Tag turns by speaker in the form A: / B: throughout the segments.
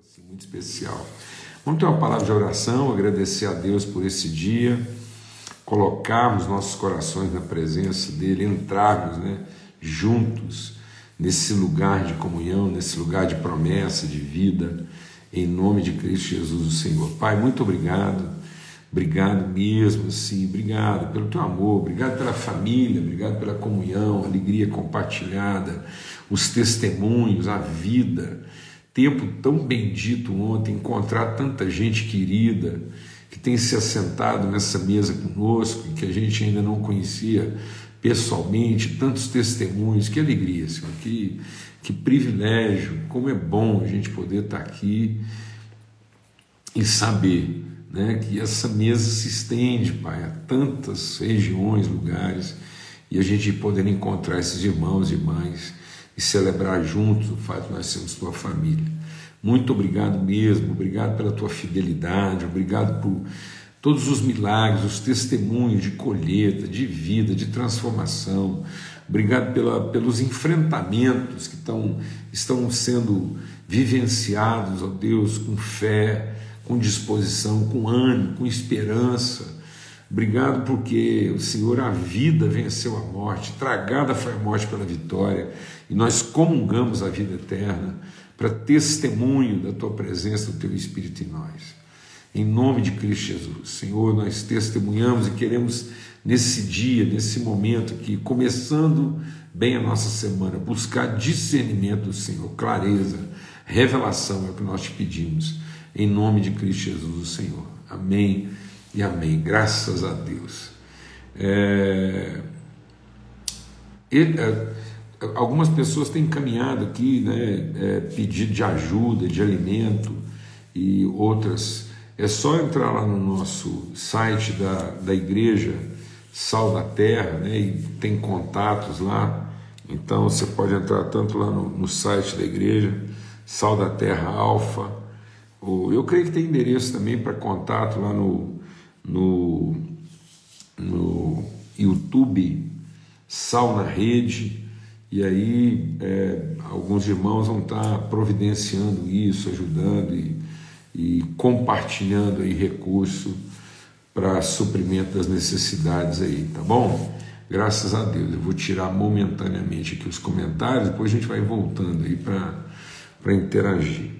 A: assim, muito especial. Vamos ter uma palavra de oração, agradecer a Deus por esse dia, colocarmos nossos corações na presença dEle, entrarmos né, juntos nesse lugar de comunhão, nesse lugar de promessa, de vida, em nome de Cristo Jesus, o Senhor. Pai, muito obrigado, obrigado mesmo, assim, obrigado pelo teu amor, obrigado pela família, obrigado pela comunhão, alegria compartilhada, os testemunhos, a vida tempo tão bendito ontem, encontrar tanta gente querida que tem se assentado nessa mesa conosco que a gente ainda não conhecia pessoalmente, tantos testemunhos, que alegria, Senhor, que, que privilégio, como é bom a gente poder estar aqui e saber né, que essa mesa se estende, Pai, a tantas regiões, lugares, e a gente poder encontrar esses irmãos e irmãs e celebrar juntos o fato de nós sermos tua família. Muito obrigado mesmo, obrigado pela tua fidelidade, obrigado por todos os milagres, os testemunhos de colheita, de vida, de transformação. Obrigado pela, pelos enfrentamentos que estão, estão sendo vivenciados, ó Deus, com fé, com disposição, com ânimo, com esperança Obrigado porque o Senhor, a vida venceu a morte, tragada foi a morte pela vitória, e nós comungamos a vida eterna para testemunho da tua presença, do teu Espírito em nós. Em nome de Cristo Jesus, Senhor, nós testemunhamos e queremos nesse dia, nesse momento aqui, começando bem a nossa semana, buscar discernimento do Senhor, clareza, revelação é o que nós te pedimos. Em nome de Cristo Jesus, Senhor. Amém e amém. Graças a Deus. É, e, é, algumas pessoas têm encaminhado aqui né, é, pedido de ajuda, de alimento e outras. É só entrar lá no nosso site da, da igreja Sal da Terra né, e tem contatos lá. Então você pode entrar tanto lá no, no site da igreja, Sal da Terra Alfa, eu creio que tem endereço também para contato lá no no, no YouTube Sal na Rede, e aí é, alguns irmãos vão estar providenciando isso, ajudando e, e compartilhando aí recurso para suprimento das necessidades aí, tá bom? Graças a Deus. Eu vou tirar momentaneamente aqui os comentários, depois a gente vai voltando aí para interagir.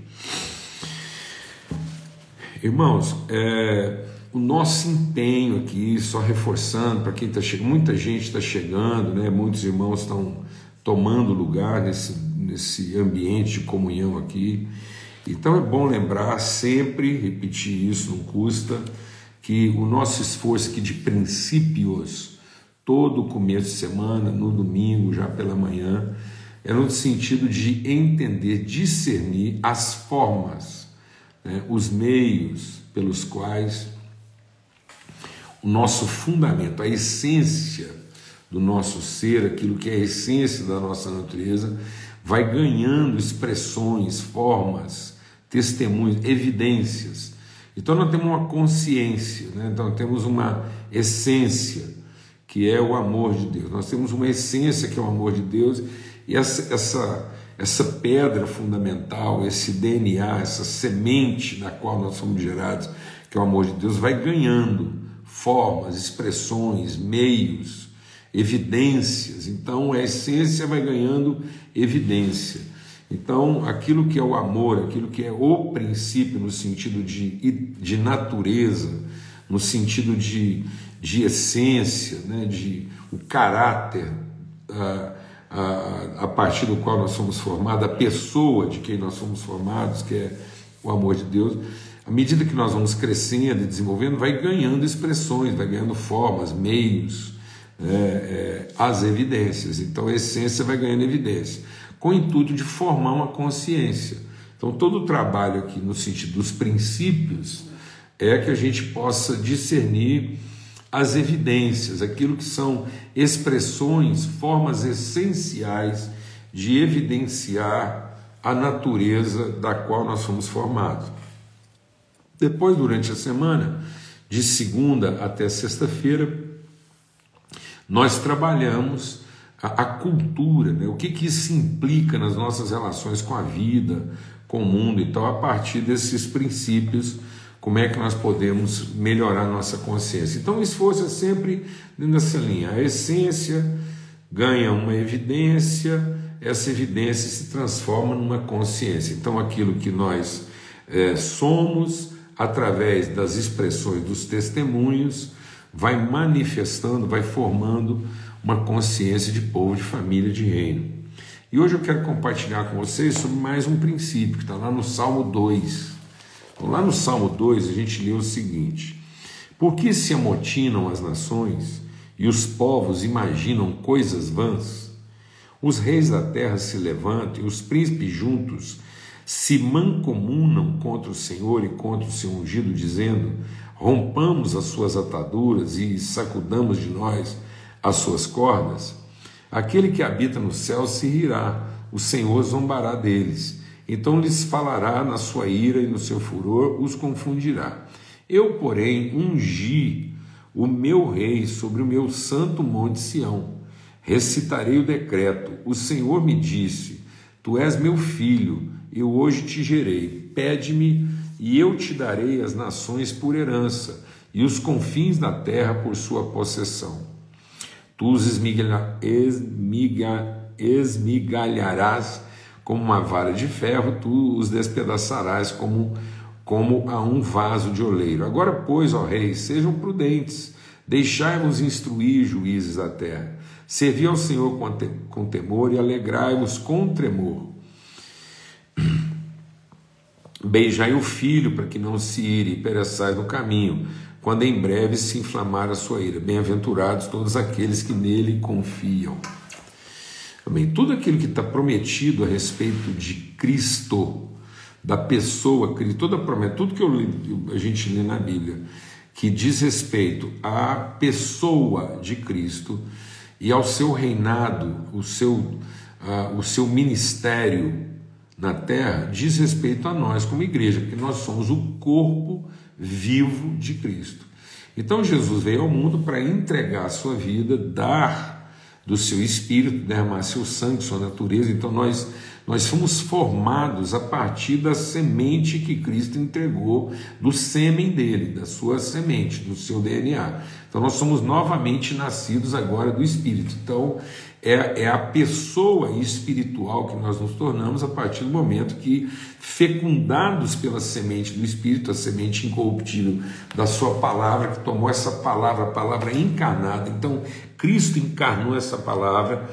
A: Irmãos, é, o nosso empenho aqui, só reforçando para quem está chegando, muita gente está chegando, né? muitos irmãos estão tomando lugar nesse, nesse ambiente de comunhão aqui. Então é bom lembrar sempre, repetir isso, não custa, que o nosso esforço aqui de princípios, todo começo de semana, no domingo, já pela manhã, é no sentido de entender, discernir as formas, né, os meios pelos quais o nosso fundamento, a essência do nosso ser, aquilo que é a essência da nossa natureza, vai ganhando expressões, formas, testemunhos, evidências. Então nós temos uma consciência, né? então temos uma essência que é o amor de Deus. Nós temos uma essência que é o amor de Deus e essa, essa, essa pedra fundamental, esse DNA, essa semente da qual nós somos gerados, que é o amor de Deus, vai ganhando formas, expressões, meios, evidências. Então a essência vai ganhando evidência. Então, aquilo que é o amor, aquilo que é o princípio no sentido de, de natureza, no sentido de, de essência, né, de o caráter a, a, a partir do qual nós somos formados, a pessoa de quem nós somos formados, que é o amor de Deus, à medida que nós vamos crescendo e desenvolvendo, vai ganhando expressões, vai ganhando formas, meios, é, é, as evidências. Então a essência vai ganhando evidência, com o intuito de formar uma consciência. Então todo o trabalho aqui no sentido dos princípios é que a gente possa discernir as evidências, aquilo que são expressões, formas essenciais de evidenciar a natureza da qual nós fomos formados. Depois, durante a semana, de segunda até sexta-feira, nós trabalhamos a, a cultura, né? o que, que isso implica nas nossas relações com a vida, com o mundo. Então, a partir desses princípios, como é que nós podemos melhorar nossa consciência. Então, o esforço é sempre nessa linha. A essência ganha uma evidência, essa evidência se transforma numa consciência. Então, aquilo que nós é, somos, através das expressões dos testemunhos, vai manifestando, vai formando uma consciência de povo, de família, de reino. E hoje eu quero compartilhar com vocês sobre mais um princípio que está lá no Salmo 2. Então, lá no Salmo 2 a gente lê o seguinte: Por que se amotinam as nações e os povos imaginam coisas vãs? Os reis da terra se levantam e os príncipes juntos se mancomunam contra o Senhor e contra o seu ungido, dizendo: Rompamos as suas ataduras e sacudamos de nós as suas cordas. Aquele que habita no céu se rirá, o Senhor zombará deles. Então lhes falará na sua ira e no seu furor, os confundirá. Eu, porém, ungi o meu rei sobre o meu santo monte Sião. Recitarei o decreto. O Senhor me disse: Tu és meu filho eu hoje te gerei. Pede-me, e eu te darei as nações por herança, e os confins da terra por sua possessão. Tu os esmigalha, esmiga, esmigalharás como uma vara de ferro, tu os despedaçarás como, como a um vaso de oleiro. Agora, pois, ó reis, sejam prudentes, deixai-vos instruir, juízes da terra. Servi ao Senhor com temor e alegrai-vos com tremor Beijai o filho para que não se ire e pereçais no caminho, quando em breve se inflamar a sua ira. Bem-aventurados todos aqueles que nele confiam. Amém. Tudo aquilo que está prometido a respeito de Cristo, da pessoa, toda promessa, tudo que eu, a gente lê na Bíblia, que diz respeito à pessoa de Cristo e ao seu reinado, o seu, uh, o seu ministério na terra diz respeito a nós como igreja, porque nós somos o corpo vivo de Cristo. Então Jesus veio ao mundo para entregar a sua vida, dar do seu espírito, derramar seu sangue, sua natureza. Então nós nós fomos formados a partir da semente que Cristo entregou, do sêmen dele, da sua semente, do seu DNA. Então nós somos novamente nascidos agora do Espírito. Então é, é a pessoa espiritual que nós nos tornamos a partir do momento que, fecundados pela semente do Espírito, a semente incorruptível da Sua palavra, que tomou essa palavra, a palavra encarnada. Então, Cristo encarnou essa palavra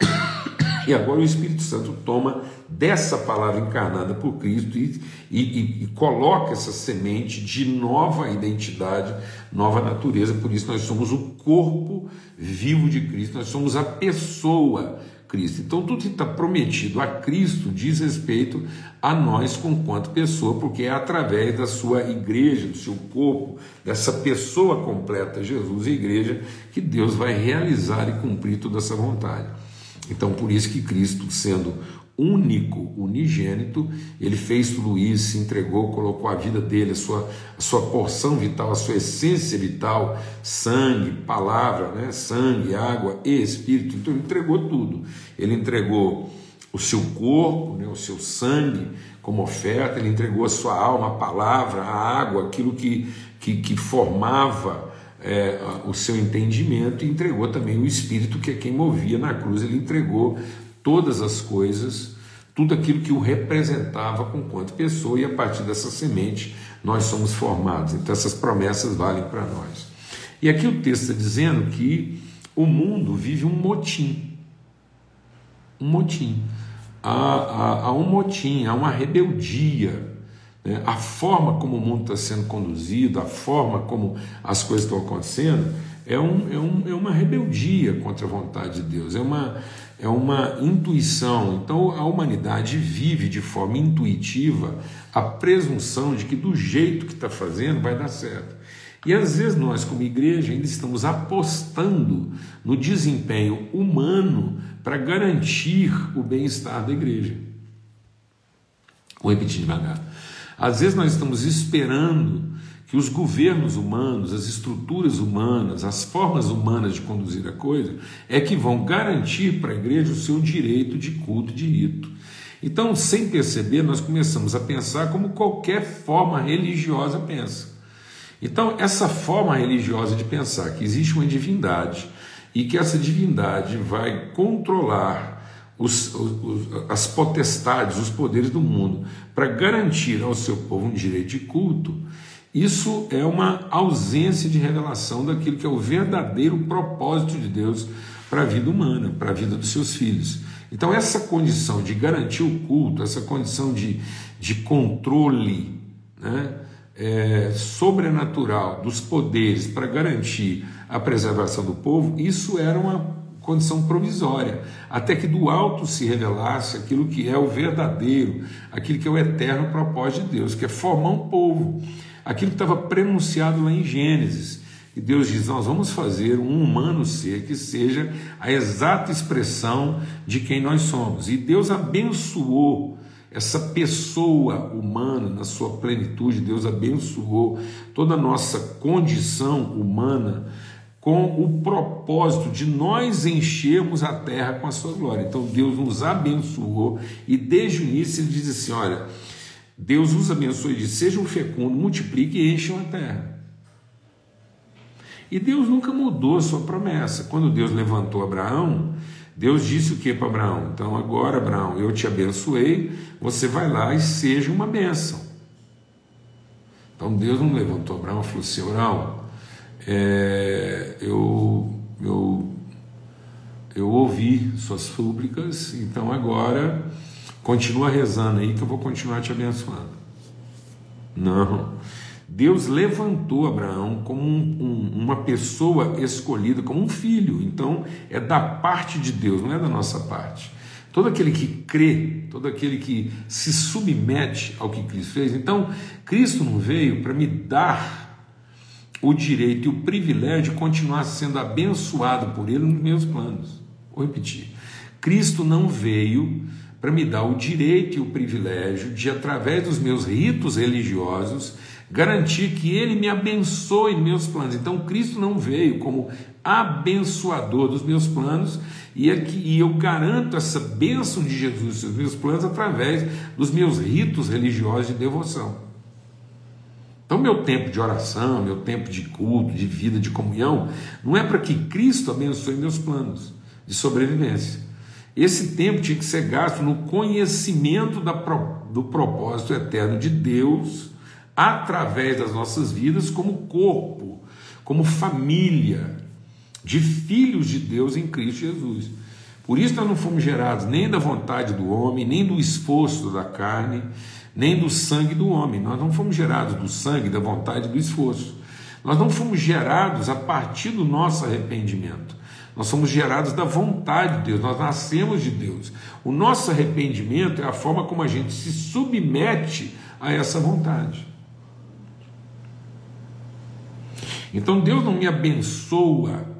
A: e agora o Espírito Santo toma dessa palavra encarnada por Cristo e, e, e, coloca essa semente de nova identidade, nova natureza. Por isso, nós somos o corpo vivo de Cristo, nós somos a pessoa Cristo. Então, tudo que está prometido a Cristo diz respeito a nós, quanto pessoa, porque é através da sua igreja, do seu corpo, dessa pessoa completa, Jesus e igreja, que Deus vai realizar e cumprir toda essa vontade. Então, por isso que Cristo, sendo único, unigênito, ele fez tudo isso, se entregou, colocou a vida dele, a sua, a sua porção vital, a sua essência vital, sangue, palavra, né? sangue, água e espírito. Então, ele entregou tudo. Ele entregou o seu corpo, né? o seu sangue como oferta, ele entregou a sua alma, a palavra, a água, aquilo que, que, que formava é, o seu entendimento e entregou também o Espírito, que é quem movia na cruz. Ele entregou todas as coisas, tudo aquilo que o representava com quanto pessoa, e a partir dessa semente nós somos formados. Então essas promessas valem para nós. E aqui o texto está dizendo que o mundo vive um motim. Um motim. Há, há, há um motim, há uma rebeldia né? A forma como o mundo está sendo conduzido, a forma como as coisas estão acontecendo, é, um, é, um, é uma rebeldia contra a vontade de Deus, é uma, é uma intuição. Então a humanidade vive de forma intuitiva a presunção de que do jeito que está fazendo vai dar certo. E às vezes nós, como igreja, ainda estamos apostando no desempenho humano para garantir o bem-estar da igreja. Vou repetir devagar. Às vezes nós estamos esperando que os governos humanos, as estruturas humanas, as formas humanas de conduzir a coisa, é que vão garantir para a igreja o seu direito de culto e de rito. Então, sem perceber, nós começamos a pensar como qualquer forma religiosa pensa. Então, essa forma religiosa de pensar que existe uma divindade e que essa divindade vai controlar os, os, as potestades, os poderes do mundo, para garantir ao seu povo um direito de culto, isso é uma ausência de revelação daquilo que é o verdadeiro propósito de Deus para a vida humana, para a vida dos seus filhos. Então, essa condição de garantir o culto, essa condição de, de controle né, é, sobrenatural dos poderes para garantir a preservação do povo, isso era uma condição provisória, até que do alto se revelasse aquilo que é o verdadeiro, aquilo que é o eterno propósito de Deus, que é formar um povo, aquilo que estava prenunciado lá em Gênesis. E Deus diz: Nós vamos fazer um humano ser que seja a exata expressão de quem nós somos. E Deus abençoou essa pessoa humana na sua plenitude, Deus abençoou toda a nossa condição humana com o propósito de nós enchermos a terra com a sua glória. Então Deus nos abençoou e desde o início ele diz assim: olha, Deus os abençoe e diz: sejam fecundos, multipliquem e encham a terra. E Deus nunca mudou a sua promessa. Quando Deus levantou Abraão, Deus disse o que para Abraão? Então agora, Abraão, eu te abençoei, você vai lá e seja uma bênção. Então Deus não levantou Abraão e falou assim: Abraão, é, eu, eu, eu ouvi suas súplicas, então agora continua rezando aí que eu vou continuar te abençoando. Não. Deus levantou Abraão como um, um, uma pessoa escolhida, como um filho. Então é da parte de Deus, não é da nossa parte. Todo aquele que crê, todo aquele que se submete ao que Cristo fez. Então, Cristo não veio para me dar o direito e o privilégio de continuar sendo abençoado por Ele nos meus planos. Vou repetir. Cristo não veio para me dar o direito e o privilégio de, através dos meus ritos religiosos, garantir que Ele me abençoe meus planos. Então, Cristo não veio como abençoador dos meus planos e, é e eu garanto essa bênção de Jesus nos meus planos através dos meus ritos religiosos de devoção. Então, meu tempo de oração, meu tempo de culto, de vida, de comunhão, não é para que Cristo abençoe meus planos de sobrevivência. Esse tempo tinha que ser gasto no conhecimento da, do propósito eterno de Deus através das nossas vidas, como corpo, como família, de filhos de Deus em Cristo Jesus. Por isso nós não fomos gerados nem da vontade do homem, nem do esforço da carne, nem do sangue do homem. Nós não fomos gerados do sangue, da vontade do esforço. Nós não fomos gerados a partir do nosso arrependimento. Nós somos gerados da vontade de Deus, nós nascemos de Deus. O nosso arrependimento é a forma como a gente se submete a essa vontade. Então Deus não me abençoa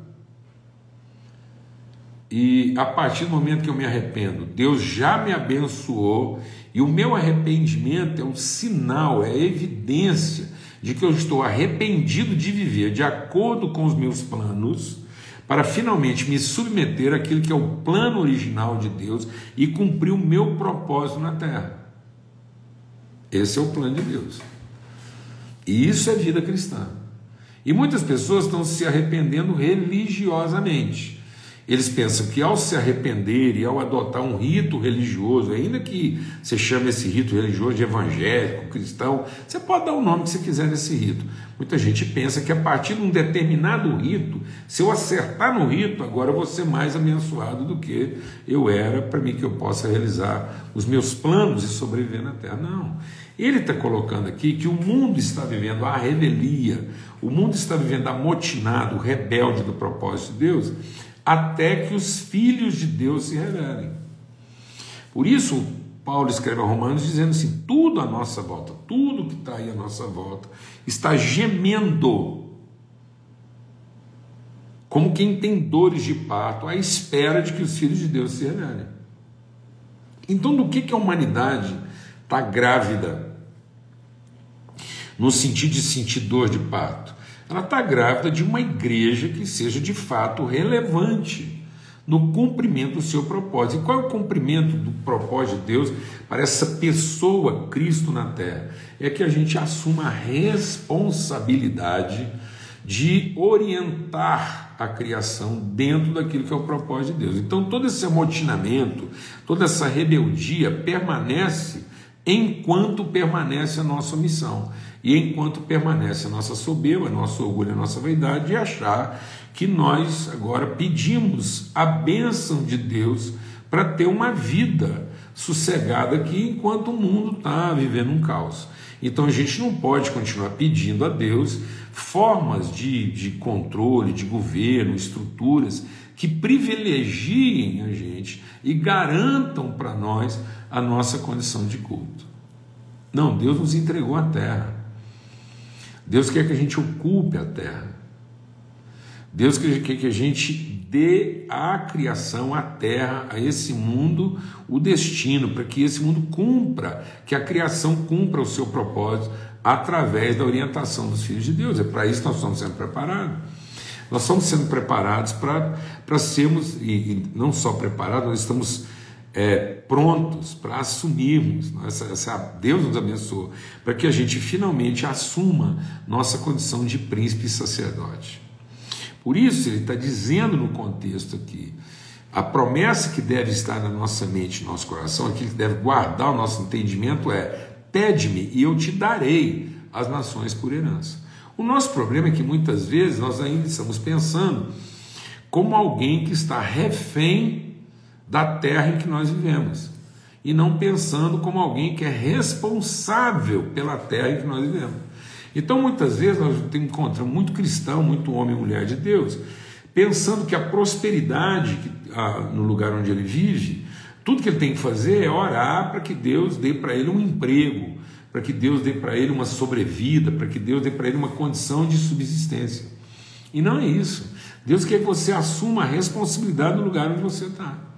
A: e a partir do momento que eu me arrependo, Deus já me abençoou e o meu arrependimento é um sinal, é evidência de que eu estou arrependido de viver de acordo com os meus planos, para finalmente me submeter àquilo que é o plano original de Deus e cumprir o meu propósito na terra. Esse é o plano de Deus. E isso é vida cristã. E muitas pessoas estão se arrependendo religiosamente. Eles pensam que ao se arrepender e ao adotar um rito religioso, ainda que você chame esse rito religioso de evangélico, cristão, você pode dar o nome que você quiser nesse rito. Muita gente pensa que a partir de um determinado rito, se eu acertar no rito, agora eu vou ser mais abençoado do que eu era, para mim que eu possa realizar os meus planos e sobreviver na terra. Não. Ele está colocando aqui que o mundo está vivendo a revelia, o mundo está vivendo amotinado, rebelde do propósito de Deus até que os filhos de Deus se revelem. Por isso, Paulo escreve a Romanos dizendo assim: tudo à nossa volta, tudo que está aí à nossa volta, está gemendo, como quem tem dores de parto, à espera de que os filhos de Deus se revelem. Então, do que, que a humanidade está grávida? no sentido de sentir dor de parto. Ela está grávida de uma igreja que seja de fato relevante no cumprimento do seu propósito. E qual é o cumprimento do propósito de Deus para essa pessoa, Cristo na terra? É que a gente assuma a responsabilidade de orientar a criação dentro daquilo que é o propósito de Deus. Então, todo esse amotinamento, toda essa rebeldia permanece enquanto permanece a nossa missão e enquanto permanece a nossa soberba, nosso orgulho, a nossa vaidade, de achar que nós agora pedimos a bênção de Deus para ter uma vida sossegada aqui enquanto o mundo está vivendo um caos. Então a gente não pode continuar pedindo a Deus formas de, de controle, de governo, estruturas que privilegiem a gente e garantam para nós a nossa condição de culto. Não, Deus nos entregou a terra. Deus quer que a gente ocupe a terra. Deus quer que a gente dê à criação, à terra, a esse mundo, o destino, para que esse mundo cumpra, que a criação cumpra o seu propósito através da orientação dos filhos de Deus. É para isso que nós estamos sendo preparados. Nós estamos sendo preparados para, sermos, e, e não só preparados, nós estamos é, prontos para assumirmos. Essa, essa, Deus nos abençoa, para que a gente finalmente assuma nossa condição de príncipe e sacerdote. Por isso, ele está dizendo no contexto aqui, a promessa que deve estar na nossa mente, no nosso coração, aquilo que deve guardar o nosso entendimento é: pede-me e eu te darei as nações por herança. O nosso problema é que muitas vezes nós ainda estamos pensando como alguém que está refém da terra em que nós vivemos e não pensando como alguém que é responsável pela terra em que nós vivemos. Então, muitas vezes, nós encontramos muito cristão, muito homem e mulher de Deus, pensando que a prosperidade no lugar onde ele vive, tudo que ele tem que fazer é orar para que Deus dê para ele um emprego, para que Deus dê para ele uma sobrevida, para que Deus dê para ele uma condição de subsistência. E não é isso. Deus quer que você assuma a responsabilidade no lugar onde você está.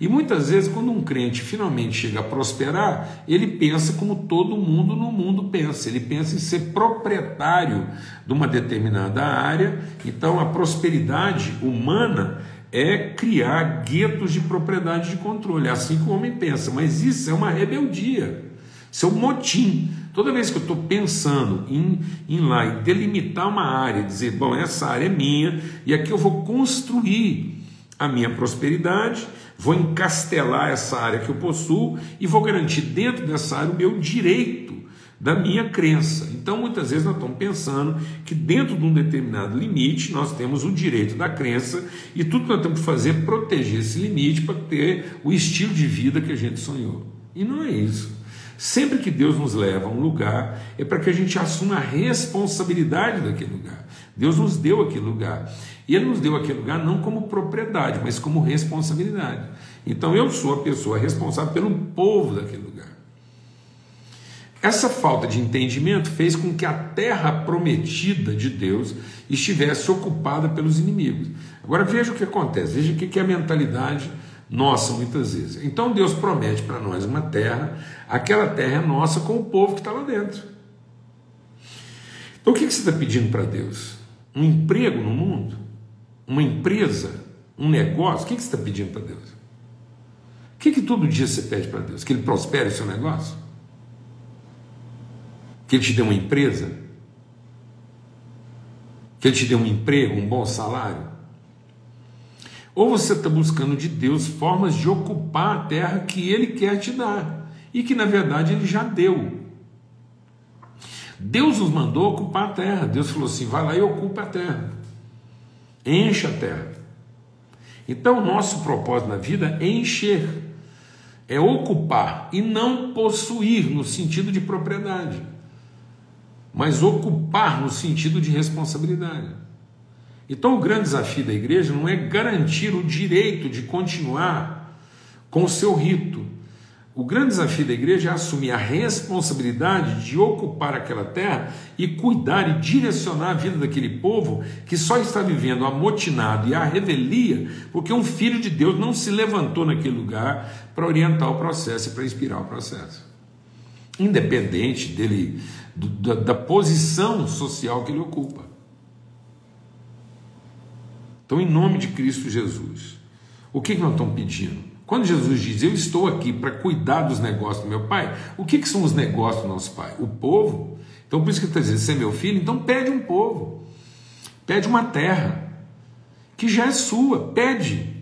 A: E muitas vezes, quando um crente finalmente chega a prosperar, ele pensa como todo mundo no mundo pensa, ele pensa em ser proprietário de uma determinada área. Então, a prosperidade humana é criar guetos de propriedade de controle, é assim que o homem pensa, mas isso é uma rebeldia, isso é um motim. Toda vez que eu estou pensando em, em lá em delimitar uma área, dizer, bom, essa área é minha, e aqui eu vou construir a minha prosperidade vou encastelar essa área que eu possuo e vou garantir dentro dessa área o meu direito da minha crença. Então, muitas vezes nós estamos pensando que dentro de um determinado limite nós temos o direito da crença e tudo que nós temos que fazer é proteger esse limite para ter o estilo de vida que a gente sonhou. E não é isso. Sempre que Deus nos leva a um lugar, é para que a gente assuma a responsabilidade daquele lugar. Deus nos deu aquele lugar. E Ele nos deu aquele lugar não como propriedade, mas como responsabilidade. Então eu sou a pessoa responsável pelo povo daquele lugar. Essa falta de entendimento fez com que a terra prometida de Deus estivesse ocupada pelos inimigos. Agora veja o que acontece, veja o que é a mentalidade nossa muitas vezes. Então Deus promete para nós uma terra, aquela terra é nossa com o povo que está lá dentro. Então o que você está pedindo para Deus? Um emprego no mundo? Uma empresa, um negócio, o que, você está pedindo para Deus? O que, que todo dia você pede para Deus? Que Ele prospere o seu negócio? Que Ele te dê uma empresa? Que Ele te dê um emprego, um bom salário? Ou você está buscando de Deus formas de ocupar a terra que Ele quer te dar e que na verdade Ele já deu. Deus nos mandou ocupar a terra. Deus falou assim: vai lá e ocupa a terra. Encha a terra. Então, nosso propósito na vida é encher, é ocupar e não possuir no sentido de propriedade, mas ocupar no sentido de responsabilidade. Então, o grande desafio da igreja não é garantir o direito de continuar com o seu rito, o grande desafio da igreja é assumir a responsabilidade de ocupar aquela terra e cuidar e direcionar a vida daquele povo que só está vivendo amotinado e a revelia porque um filho de Deus não se levantou naquele lugar para orientar o processo e para inspirar o processo. independente dele, da, da posição social que ele ocupa. Então, em nome de Cristo Jesus, o que, que nós estamos pedindo? Quando Jesus diz, Eu estou aqui para cuidar dos negócios do meu pai, o que, que são os negócios do nosso pai? O povo. Então, por isso que ele está dizendo: Você é meu filho, então pede um povo, pede uma terra, que já é sua, pede.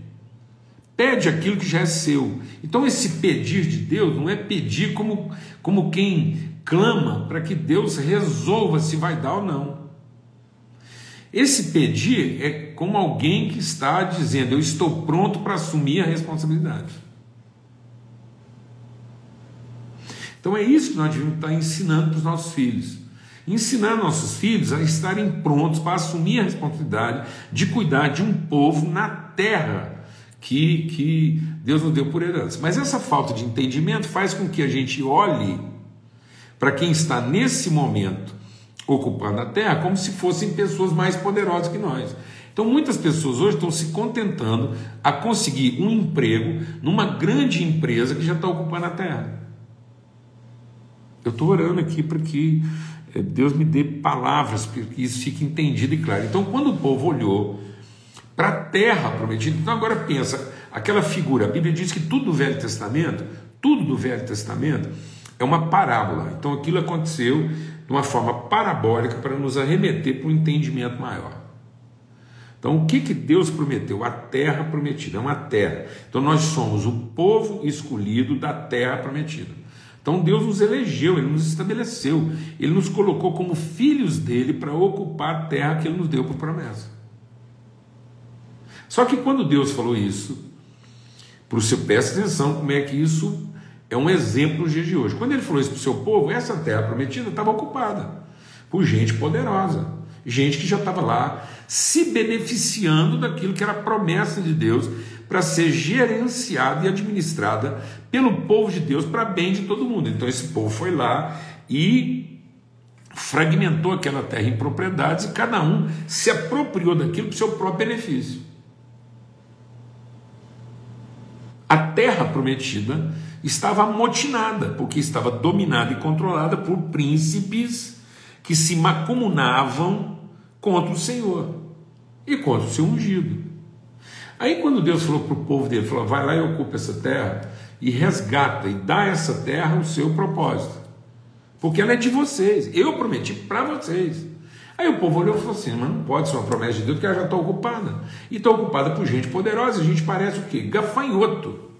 A: Pede aquilo que já é seu. Então, esse pedir de Deus não é pedir como, como quem clama para que Deus resolva se vai dar ou não. Esse pedir é como alguém que está dizendo: Eu estou pronto para assumir a responsabilidade. Então é isso que nós devemos estar ensinando para os nossos filhos. Ensinar nossos filhos a estarem prontos para assumir a responsabilidade de cuidar de um povo na terra que, que Deus nos deu por herança. Mas essa falta de entendimento faz com que a gente olhe para quem está nesse momento ocupando a terra como se fossem pessoas mais poderosas que nós. Então, muitas pessoas hoje estão se contentando a conseguir um emprego numa grande empresa que já está ocupando a terra. Eu estou orando aqui para que eh, Deus me dê palavras para que isso fique entendido e claro. Então, quando o povo olhou para a terra prometida, então agora pensa, aquela figura, a Bíblia diz que tudo do Velho Testamento, tudo do Velho Testamento é uma parábola. Então aquilo aconteceu de uma forma parabólica para nos arremeter para um entendimento maior. Então, o que, que Deus prometeu? A terra prometida, é uma terra. Então, nós somos o povo escolhido da terra prometida. Então, Deus nos elegeu, Ele nos estabeleceu, Ele nos colocou como filhos dele para ocupar a terra que Ele nos deu por promessa. Só que quando Deus falou isso, para o seu, presta atenção como é que isso é um exemplo nos dias de hoje. Quando ele falou isso para o seu povo, essa terra prometida estava ocupada por gente poderosa, gente que já estava lá se beneficiando daquilo que era promessa de Deus para ser gerenciada e administrada pelo povo de Deus para bem de todo mundo. Então esse povo foi lá e fragmentou aquela terra em propriedades e cada um se apropriou daquilo para o seu próprio benefício. A terra prometida estava amotinada, porque estava dominada e controlada por príncipes que se macumunavam contra o Senhor e contra o seu ungido. Aí, quando Deus falou para o povo dele, falou: vai lá e ocupa essa terra e resgata e dá essa terra o seu propósito, porque ela é de vocês, eu prometi para vocês. Aí o povo olhou e falou assim: mas não pode ser uma promessa de Deus, porque ela já está ocupada. E está ocupada por gente poderosa, a gente parece o quê? Gafanhoto.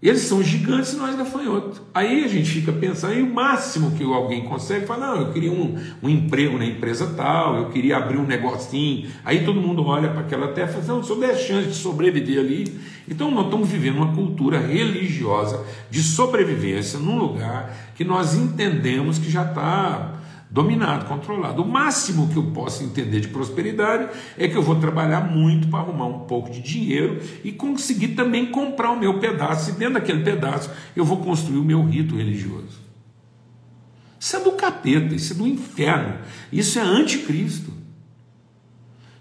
A: Eles são gigantes e nós gafanhotos. Aí a gente fica pensando, e o máximo que alguém consegue fala, não, eu queria um, um emprego na empresa tal, eu queria abrir um negocinho. Aí todo mundo olha para aquela terra e fala, não, se eu der chance de sobreviver ali. Então nós estamos vivendo uma cultura religiosa de sobrevivência num lugar que nós entendemos que já está dominado, controlado. O máximo que eu posso entender de prosperidade é que eu vou trabalhar muito para arrumar um pouco de dinheiro e conseguir também comprar o meu pedaço, e dentro daquele pedaço eu vou construir o meu rito religioso. Isso é do capeta, isso é do inferno, isso é anticristo.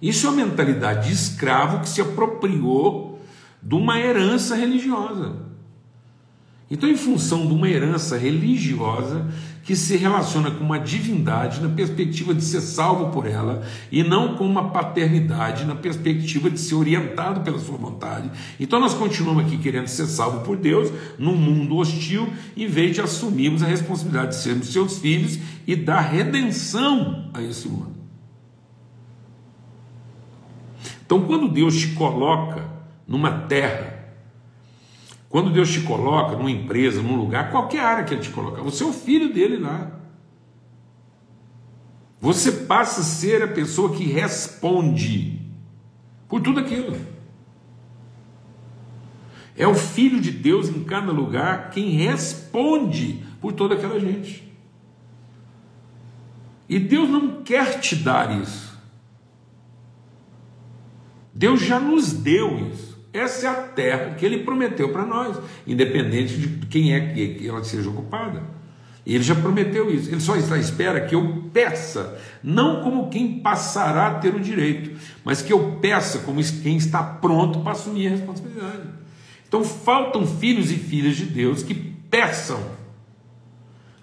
A: Isso é uma mentalidade de escravo que se apropriou de uma herança religiosa. Então, em função de uma herança religiosa, que se relaciona com uma divindade na perspectiva de ser salvo por ela e não com uma paternidade na perspectiva de ser orientado pela sua vontade. Então nós continuamos aqui querendo ser salvo por Deus num mundo hostil, em vez de assumirmos a responsabilidade de sermos seus filhos e dar redenção a esse mundo. Então quando Deus te coloca numa terra quando Deus te coloca numa empresa, num lugar, qualquer área que Ele te colocar, você é o filho dele lá. Você passa a ser a pessoa que responde por tudo aquilo. É o Filho de Deus em cada lugar quem responde por toda aquela gente. E Deus não quer te dar isso. Deus já nos deu isso. Essa é a terra que ele prometeu para nós, independente de quem é que ela seja ocupada. Ele já prometeu isso. Ele só está à espera que eu peça, não como quem passará a ter o direito, mas que eu peça como quem está pronto para assumir a responsabilidade. Então faltam filhos e filhas de Deus que peçam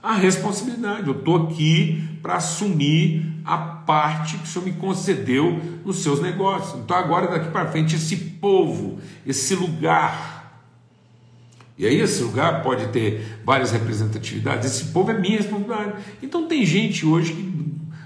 A: a responsabilidade. Eu estou aqui para assumir a parte que o Senhor me concedeu nos seus negócios. Então, agora, daqui para frente, esse povo, esse lugar. E aí, esse lugar pode ter várias representatividades. Esse povo é minha responsabilidade. Então, tem gente hoje que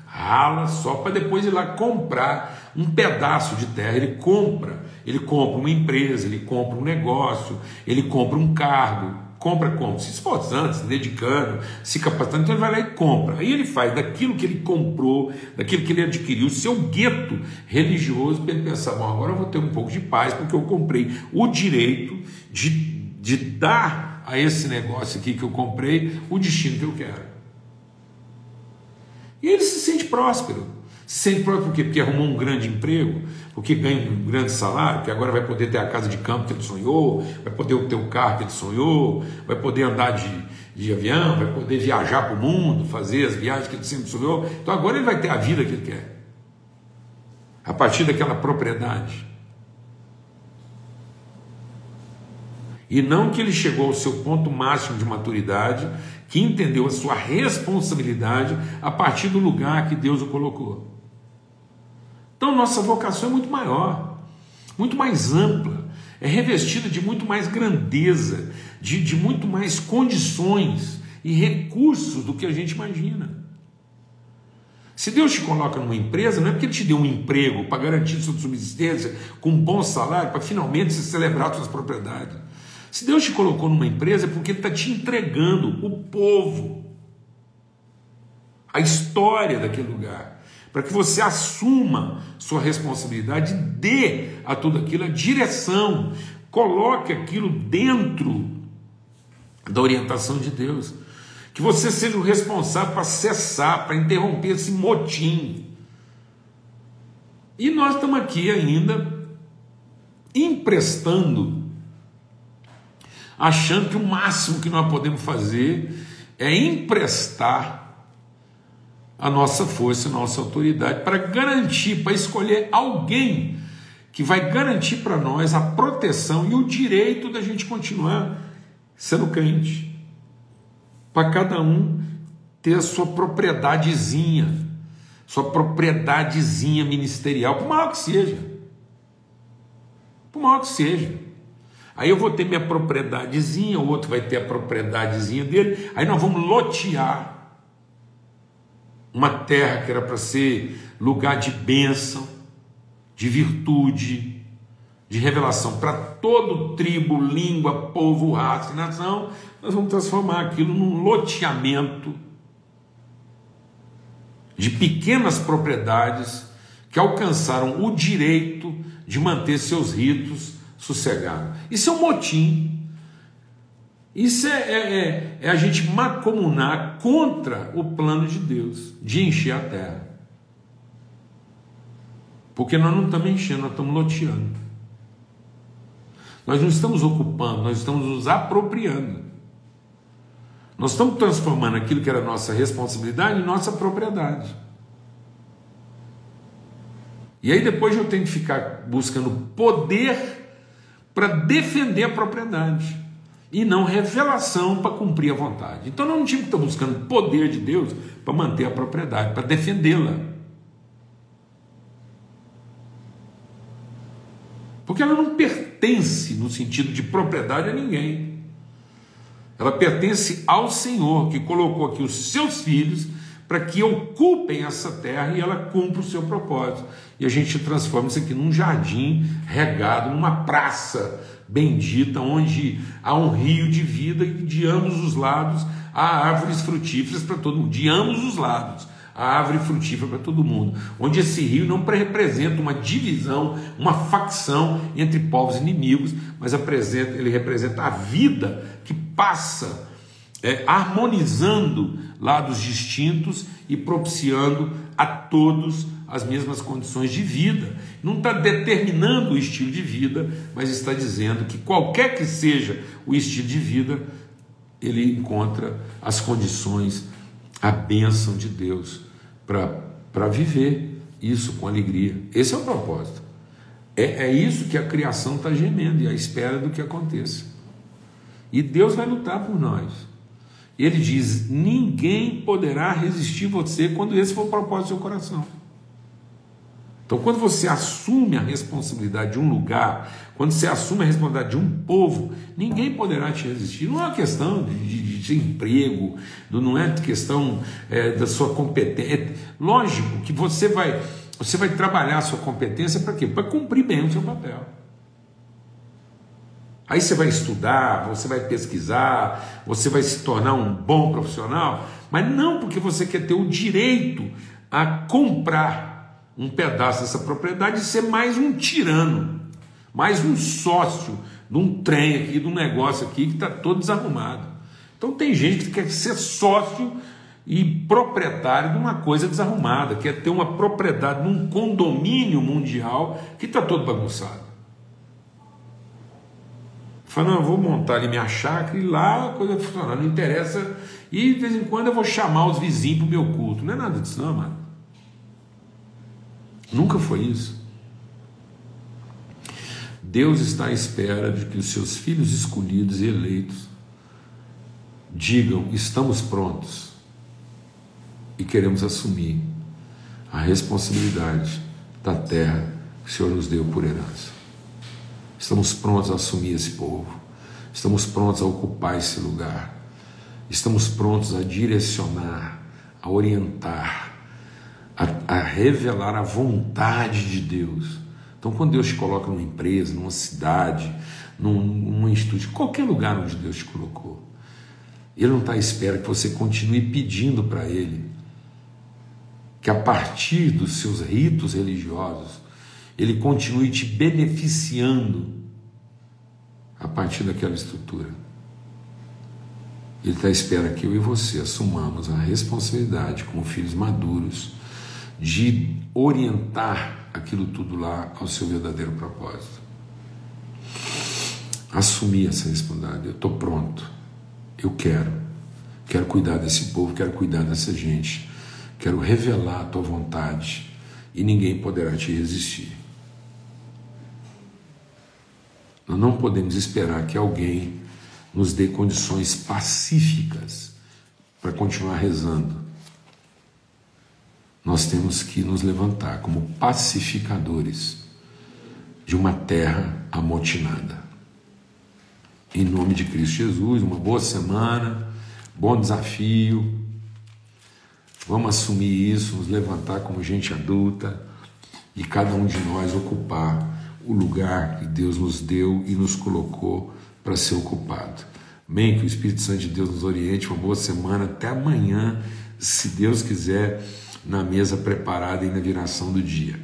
A: rala só para depois ir lá comprar um pedaço de terra. Ele compra, ele compra uma empresa, ele compra um negócio, ele compra um cargo compra como? Se esforçando, se dedicando, se capacitando, então ele vai lá e compra. Aí ele faz daquilo que ele comprou, daquilo que ele adquiriu, seu gueto religioso, para ele pensar: bom, agora eu vou ter um pouco de paz, porque eu comprei o direito de, de dar a esse negócio aqui que eu comprei o destino que eu quero. E ele se sente próspero. Sempre por quê? Porque arrumou um grande emprego, porque ganha um grande salário, que agora vai poder ter a casa de campo que ele sonhou, vai poder ter o carro que ele sonhou, vai poder andar de, de avião, vai poder viajar para o mundo, fazer as viagens que ele sempre sonhou. Então agora ele vai ter a vida que ele quer. A partir daquela propriedade. E não que ele chegou ao seu ponto máximo de maturidade, que entendeu a sua responsabilidade a partir do lugar que Deus o colocou. Então, nossa vocação é muito maior, muito mais ampla, é revestida de muito mais grandeza, de, de muito mais condições e recursos do que a gente imagina. Se Deus te coloca numa empresa, não é porque Ele te deu um emprego para garantir sua subsistência com um bom salário, para finalmente se celebrar suas propriedades. Se Deus te colocou numa empresa, é porque Ele está te entregando o povo, a história daquele lugar para que você assuma sua responsabilidade, dê a tudo aquilo a direção, coloque aquilo dentro da orientação de Deus. Que você seja o responsável para cessar, para interromper esse motim. E nós estamos aqui ainda emprestando, achando que o máximo que nós podemos fazer é emprestar a nossa força, a nossa autoridade, para garantir, para escolher alguém que vai garantir para nós a proteção e o direito da gente continuar sendo crente. Para cada um ter a sua propriedadezinha, sua propriedadezinha ministerial, por maior que seja. Por maior que seja. Aí eu vou ter minha propriedadezinha, o outro vai ter a propriedadezinha dele, aí nós vamos lotear uma terra que era para ser lugar de bênção, de virtude, de revelação para todo tribo, língua, povo, raça e nação, nós vamos transformar aquilo num loteamento de pequenas propriedades que alcançaram o direito de manter seus ritos sossegados. Isso é um motim isso é, é, é, é a gente macomunar contra o plano de Deus de encher a terra. Porque nós não estamos enchendo, nós estamos loteando. Nós não estamos ocupando, nós estamos nos apropriando. Nós estamos transformando aquilo que era nossa responsabilidade em nossa propriedade. E aí depois eu tenho que ficar buscando poder para defender a propriedade e não revelação para cumprir a vontade. Então não tinha que estar buscando poder de Deus para manter a propriedade, para defendê-la. Porque ela não pertence no sentido de propriedade a ninguém. Ela pertence ao Senhor que colocou aqui os seus filhos para que ocupem essa terra e ela cumpra o seu propósito. E a gente transforma isso aqui num jardim regado, numa praça bendita, onde há um rio de vida e de ambos os lados há árvores frutíferas para todo mundo, de ambos os lados. A árvore frutífera para todo mundo, onde esse rio não representa uma divisão, uma facção entre povos inimigos, mas ele representa a vida que passa é, harmonizando lados distintos e propiciando a todos as mesmas condições de vida. Não está determinando o estilo de vida, mas está dizendo que qualquer que seja o estilo de vida, ele encontra as condições, a bênção de Deus para viver isso com alegria. Esse é o propósito. É, é isso que a criação está gemendo e à espera do que aconteça. E Deus vai lutar por nós. Ele diz: ninguém poderá resistir você quando esse for o propósito do seu coração. Então, quando você assume a responsabilidade de um lugar, quando você assume a responsabilidade de um povo, ninguém poderá te resistir. Não é uma questão de, de, de emprego, não é questão é, da sua competência. Lógico que você vai, você vai trabalhar a sua competência para quê? Para cumprir bem o seu papel. Aí você vai estudar, você vai pesquisar, você vai se tornar um bom profissional, mas não porque você quer ter o direito a comprar um pedaço dessa propriedade e ser mais um tirano, mais um sócio de um trem aqui, de um negócio aqui que está todo desarrumado. Então tem gente que quer ser sócio e proprietário de uma coisa desarrumada, quer ter uma propriedade num condomínio mundial que está todo bagunçado. Fala, não, eu vou montar ali minha chácara e lá a coisa funcionar, não interessa. E de vez em quando eu vou chamar os vizinhos para o meu culto. Não é nada disso, não, mano. Nunca foi isso. Deus está à espera de que os seus filhos escolhidos e eleitos digam: estamos prontos e queremos assumir a responsabilidade da terra que o Senhor nos deu por herança. Estamos prontos a assumir esse povo, estamos prontos a ocupar esse lugar, estamos prontos a direcionar, a orientar, revelar a vontade de Deus. Então, quando Deus te coloca numa empresa, numa cidade, num, num instituto, qualquer lugar onde Deus te colocou, Ele não está à espera que você continue pedindo para Ele que a partir dos seus ritos religiosos, Ele continue te beneficiando a partir daquela estrutura. Ele está à espera que eu e você assumamos a responsabilidade como filhos maduros de orientar aquilo tudo lá ao seu verdadeiro propósito. Assumir essa responsabilidade. Eu estou pronto. Eu quero. Quero cuidar desse povo, quero cuidar dessa gente. Quero revelar a tua vontade e ninguém poderá te resistir. Nós não podemos esperar que alguém nos dê condições pacíficas para continuar rezando nós temos que nos levantar como pacificadores de uma terra amotinada. Em nome de Cristo Jesus, uma boa semana, bom desafio. Vamos assumir isso, nos levantar como gente adulta e cada um de nós ocupar o lugar que Deus nos deu e nos colocou para ser ocupado. Amém? Que o Espírito Santo de Deus nos oriente. Uma boa semana. Até amanhã, se Deus quiser na mesa preparada e na viração do dia.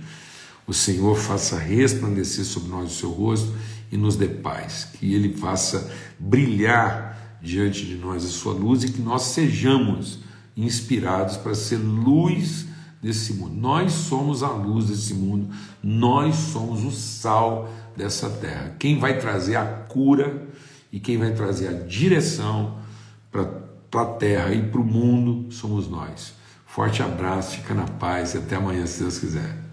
A: O Senhor faça resplandecer sobre nós o seu rosto e nos dê paz, que Ele faça brilhar diante de nós a sua luz e que nós sejamos inspirados para ser luz desse mundo. Nós somos a luz desse mundo, nós somos o sal dessa terra. Quem vai trazer a cura e quem vai trazer a direção para a terra e para o mundo somos nós. Forte abraço, fica na paz e até amanhã, se Deus quiser.